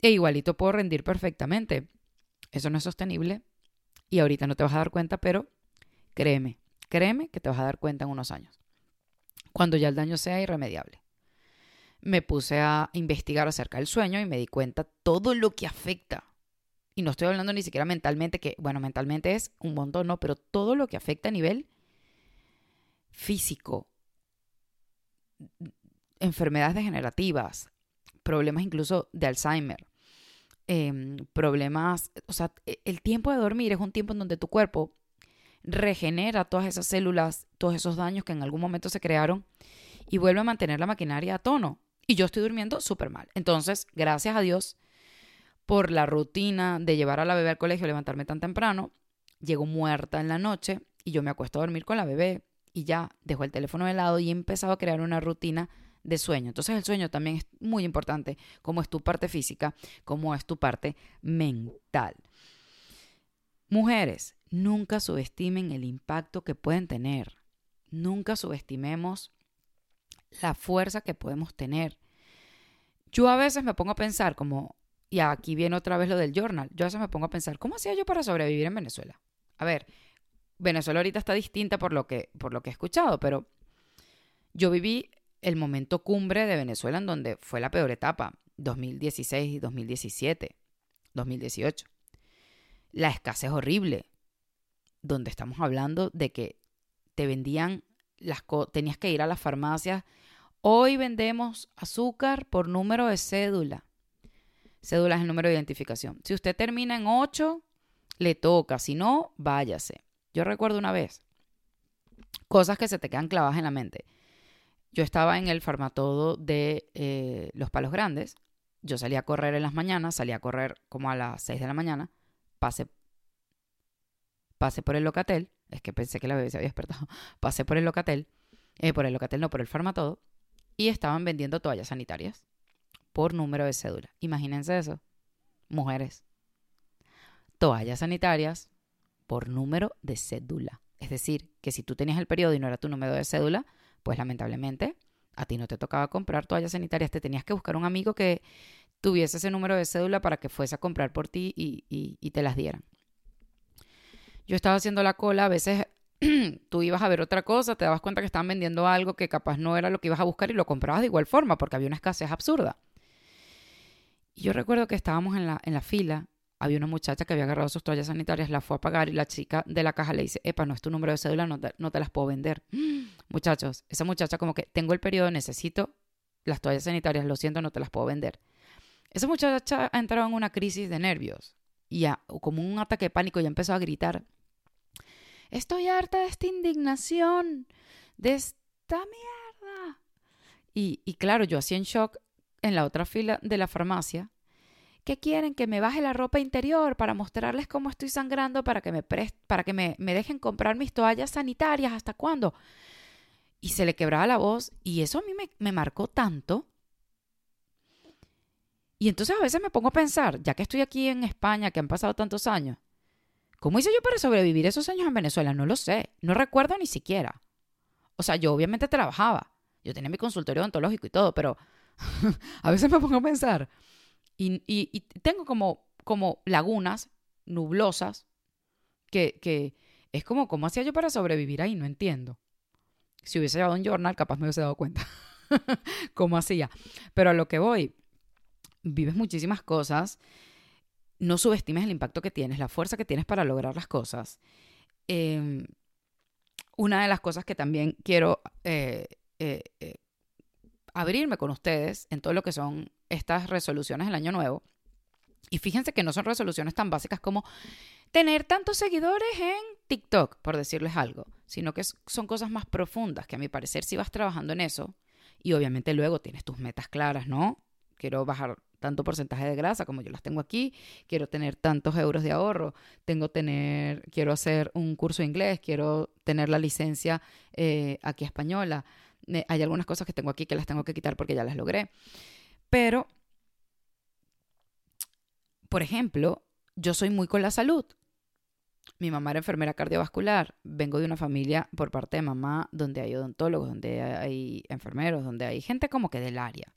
e igualito puedo rendir perfectamente. Eso no es sostenible y ahorita no te vas a dar cuenta, pero créeme, créeme que te vas a dar cuenta en unos años cuando ya el daño sea irremediable. Me puse a investigar acerca del sueño y me di cuenta todo lo que afecta. Y no estoy hablando ni siquiera mentalmente, que bueno, mentalmente es un montón, no, pero todo lo que afecta a nivel físico, enfermedades degenerativas, problemas incluso de Alzheimer, em, problemas, o sea, e, el tiempo de dormir es un tiempo en donde tu cuerpo regenera todas esas células, todos esos daños que en algún momento se crearon y vuelve a mantener la maquinaria a tono. Y yo estoy durmiendo súper mal. Entonces, gracias a Dios por la rutina de llevar a la bebé al colegio, levantarme tan temprano, llego muerta en la noche y yo me acuesto a dormir con la bebé y ya dejo el teléfono de lado y he empezado a crear una rutina de sueño. Entonces el sueño también es muy importante, como es tu parte física, como es tu parte mental. Mujeres, nunca subestimen el impacto que pueden tener. Nunca subestimemos la fuerza que podemos tener. Yo a veces me pongo a pensar como, y aquí viene otra vez lo del journal, yo a veces me pongo a pensar, ¿cómo hacía yo para sobrevivir en Venezuela? A ver, Venezuela ahorita está distinta por lo que, por lo que he escuchado, pero yo viví el momento cumbre de Venezuela en donde fue la peor etapa, 2016 y 2017, 2018. La escasez horrible, donde estamos hablando de que te vendían las tenías que ir a las farmacias. Hoy vendemos azúcar por número de cédula. Cédula es el número de identificación. Si usted termina en 8, le toca. Si no, váyase. Yo recuerdo una vez, cosas que se te quedan clavadas en la mente. Yo estaba en el farmatodo de eh, Los Palos Grandes yo salía a correr en las mañanas, salía a correr como a las 6 de la mañana, pasé, pasé por el locatel, es que pensé que la bebé se había despertado, pasé por el locatel, eh, por el locatel no, por el farmatodo, y estaban vendiendo toallas sanitarias por número de cédula. Imagínense eso, mujeres. Toallas sanitarias por número de cédula. Es decir, que si tú tenías el periodo y no era tu número de cédula, pues lamentablemente a ti no te tocaba comprar toallas sanitarias, te tenías que buscar un amigo que tuviese ese número de cédula para que fuese a comprar por ti y, te las dieran. Yo estaba haciendo la cola, a veces tú ibas a ver otra cosa, te dabas cuenta que estaban vendiendo algo que capaz no era lo que ibas a buscar y lo comprabas de igual forma porque había una escasez absurda. Y yo recuerdo que estábamos en la, en la fila había una muchacha que había agarrado sus toallas sanitarias, la fue a pagar y la chica de la caja le dice, epa, no es tu número de cédula, no te, no te las puedo vender. Muchachos, esa muchacha como que tengo el periodo, necesito las toallas sanitarias, lo siento, no te las puedo vender. Esa muchacha ha entrado en una crisis de nervios y como un ataque de pánico, ya empezó a gritar, estoy harta de esta indignación, de esta mierda. Y, y claro, yo así en shock en la otra fila de la farmacia ¿Qué quieren? Que me baje la ropa interior para mostrarles cómo estoy sangrando para que me, para que me, dejen comprar mis toallas sanitarias. ¿Hasta cuándo? Y se le quebraba la voz y eso a mí me, me marcó tanto. Y entonces a veces me pongo a pensar, ya que estoy aquí en España, que han pasado tantos años, ¿cómo hice yo para sobrevivir esos años en Venezuela? No lo sé, no recuerdo ni siquiera. O sea, yo obviamente trabajaba, yo tenía mi consultorio odontológico y todo, pero a veces me pongo a pensar, y, tengo como, como lagunas nublosas que, que es como, ¿cómo hacía yo para sobrevivir ahí? No entiendo. Si hubiese llevado un journal, capaz me hubiese dado cuenta cómo hacía. Pero a lo que voy, vives muchísimas cosas, no subestimes el impacto que tienes, la fuerza que tienes para lograr las cosas. Em, una de las cosas que también quiero eh, eh, eh, abrirme con ustedes en todo lo que son estas resoluciones del año nuevo. Y fíjense que no son resoluciones tan básicas como tener tantos seguidores en TikTok, por decirles algo, sino que son cosas más profundas que a mi parecer si vas trabajando en eso y obviamente luego tienes tus metas claras, ¿no? Quiero bajar tanto porcentaje de grasa como yo las tengo aquí, quiero tener tantos euros de ahorro, tengo tener, quiero hacer un curso inglés, quiero tener la licencia eh, aquí española. Eh, hay algunas cosas que tengo aquí que las tengo que quitar porque ya las logré. Pero, por ejemplo, yo soy muy con la salud. Mi mamá era enfermera cardiovascular. Vengo de una familia por parte de mamá donde hay odontólogos, donde hay enfermeros, donde hay gente como que del área.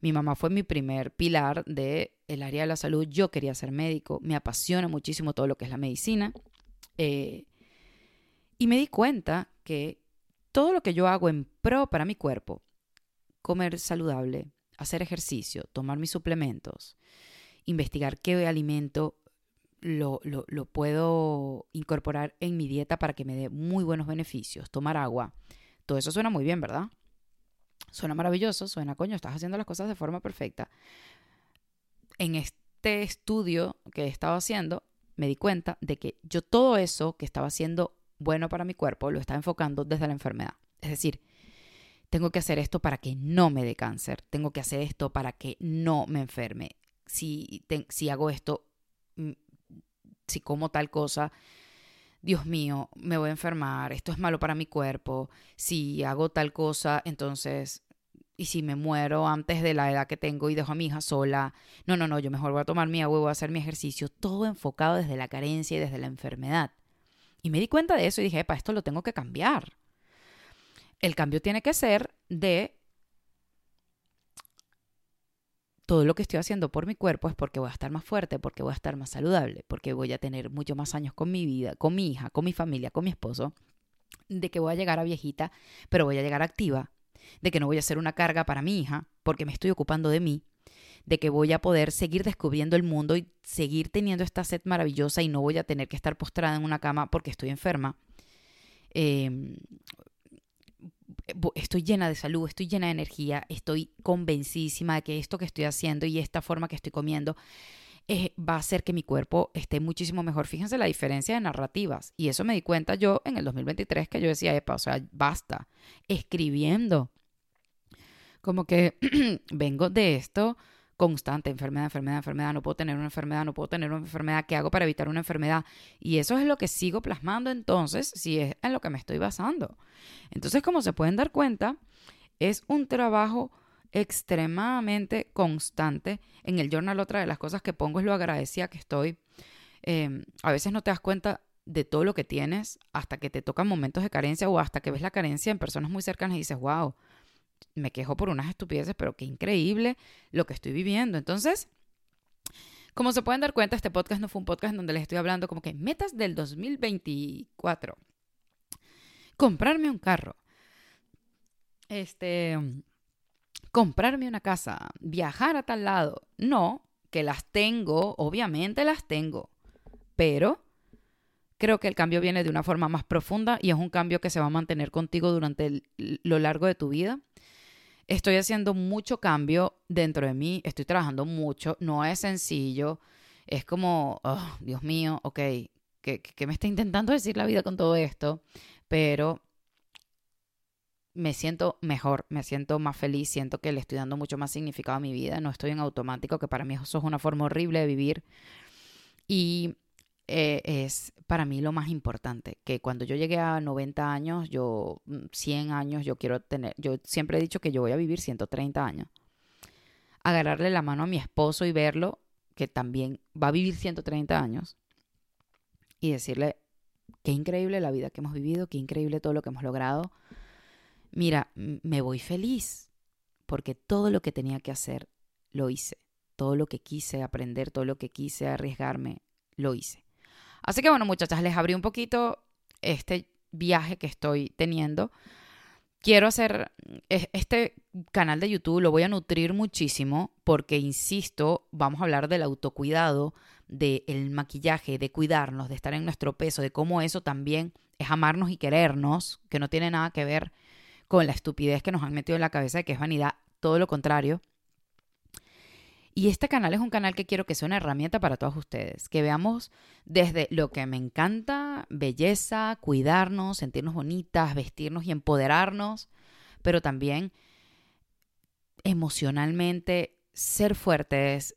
Mi mamá fue mi primer pilar del el área de la salud. Yo quería ser médico. Me apasiona muchísimo todo lo que es la medicina. Eh, y me di cuenta que todo lo que yo hago en pro para mi cuerpo, comer saludable, hacer ejercicio, tomar mis suplementos, investigar qué alimento lo, puedo incorporar en mi dieta para que me dé muy buenos beneficios, tomar agua. Todo eso suena muy bien, ¿verdad? Suena maravilloso, suena coño, estás haciendo las cosas de forma perfecta. En este estudio que he estado haciendo, me di cuenta de que yo todo eso que estaba haciendo bueno para mi cuerpo lo estaba enfocando desde la enfermedad. Es decir, tengo que hacer esto para que no me dé cáncer, tengo que hacer esto para que no me enferme. Si, hago esto, mm, si como tal cosa, Dios mío, me voy a enfermar, esto es malo para mi cuerpo, si hago tal cosa, entonces, y si me muero antes de la edad que tengo y dejo a mi hija sola, no, no, no, yo mejor voy a tomar mi agua y voy a hacer mi ejercicio, todo enfocado desde la carencia y desde la enfermedad. Y me di cuenta de eso y dije, epa, esto lo tengo que cambiar. El cambio tiene que ser de todo lo que estoy haciendo por mi cuerpo es porque voy a estar más fuerte, porque voy a estar más saludable, porque voy a tener mucho más años con mi vida, con mi hija, con mi familia, con mi esposo, de que voy a llegar a viejita, pero voy a llegar activa, de que no voy a ser una carga para mi hija, porque me estoy ocupando de mí, de que voy a poder seguir descubriendo el mundo y seguir teniendo esta sed maravillosa y no voy a tener que estar postrada en una cama porque estoy enferma. Eh, estoy llena de salud, estoy llena de energía, estoy convencidísima de que esto que estoy haciendo y esta forma que estoy comiendo eh, va a hacer que mi cuerpo esté muchísimo mejor. Fíjense la diferencia de narrativas. Y eso me di cuenta yo en el 2023 que yo decía, epa, o sea, basta, escribiendo. Como que vengo de esto constante, enfermedad, enfermedad, enfermedad, no puedo tener una enfermedad, no puedo tener una enfermedad, ¿qué hago para evitar una enfermedad? Y eso es lo que sigo plasmando entonces, si es en lo que me estoy basando. Entonces, como se pueden dar cuenta, es un trabajo extremadamente constante. En el journal otra de las cosas que pongo es lo agradecida que estoy. Em, a veces no te das cuenta de todo lo que tienes hasta que te tocan momentos de carencia o hasta que ves la carencia en personas muy cercanas y dices, wow, me quejo por unas estupideces, pero qué increíble lo que estoy viviendo. Entonces, como se pueden dar cuenta, este podcast no fue un podcast donde les estoy hablando como que metas del 2024. Comprarme un carro. Este, comprarme una casa, viajar a tal lado. No, que las tengo, obviamente las tengo, pero creo que el cambio viene de una forma más profunda y es un cambio que se va a mantener contigo durante lo largo de tu vida. Estoy haciendo mucho cambio dentro de mí, estoy trabajando mucho, no es sencillo, es como, oh, Dios mío, ok, ¿qué, ¿qué me está intentando decir la vida con todo esto? Pero me siento mejor, me siento más feliz, siento que le estoy dando mucho más significado a mi vida, no estoy en automático, que para mí eso es una forma horrible de vivir. Y eh, es para mí lo más importante, que cuando yo llegue a 90 años, yo 100 mm, años, yo quiero tener, yo siempre he dicho que yo voy a vivir 130 años. Agarrarle la mano a mi esposo y verlo, que también va a vivir 130 años, y decirle, qué increíble la vida que hemos vivido, qué increíble todo lo que hemos logrado. Mira, me voy feliz, porque todo lo que tenía que hacer, lo hice. Todo lo que quise aprender, todo lo que quise arriesgarme, lo hice. Así que bueno, muchachas, les abrí un poquito este viaje que estoy teniendo. Quiero hacer este canal de YouTube, lo voy a nutrir muchísimo porque, insisto, vamos a hablar del autocuidado, del maquillaje, de cuidarnos, de estar en nuestro peso, de cómo eso también es amarnos y querernos, que no tiene nada que ver con la estupidez que nos han metido en la cabeza de que es vanidad, todo lo contrario. Y este canal es un canal que quiero que sea una herramienta para todos ustedes, que veamos desde lo que me encanta, belleza, cuidarnos, sentirnos bonitas, vestirnos y empoderarnos, pero también emocionalmente ser fuertes,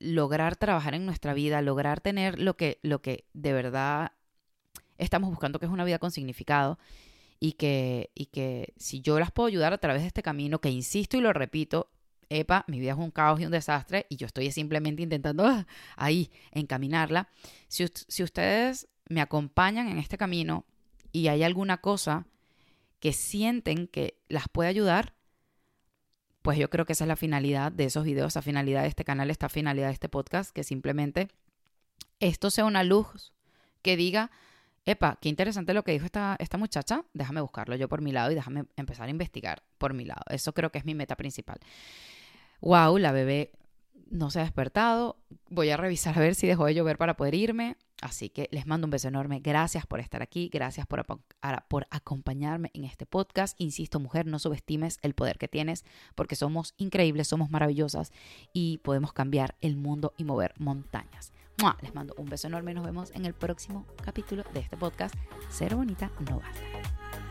lograr trabajar en nuestra vida, lograr tener lo que, lo que de verdad estamos buscando, que es una vida con significado. Y que, y que si yo las puedo ayudar a través de este camino, que insisto y lo repito, epa, mi vida es un caos y un desastre y yo estoy simplemente intentando ah, ahí encaminarla. Si, si ustedes me acompañan en este camino y hay alguna cosa que sienten que las puede ayudar, pues yo creo que esa es la finalidad de esos videos, la finalidad de este canal, esta finalidad de este podcast, que simplemente esto sea una luz que diga, epa, qué interesante lo que dijo esta, esta muchacha, déjame buscarlo yo por mi lado y déjame empezar a investigar por mi lado. Eso creo que es mi meta principal wow, la bebé no se ha despertado, voy a revisar a ver si dejó de llover para poder irme. Así que les mando un beso enorme. Gracias por estar aquí. Gracias por, por, acompañarme en este podcast. Insisto, mujer, no subestimes el poder que tienes porque somos increíbles, somos maravillosas y podemos cambiar el mundo y mover montañas. Les mando un beso enorme nos vemos en el próximo capítulo de este podcast. Ser bonita no basta.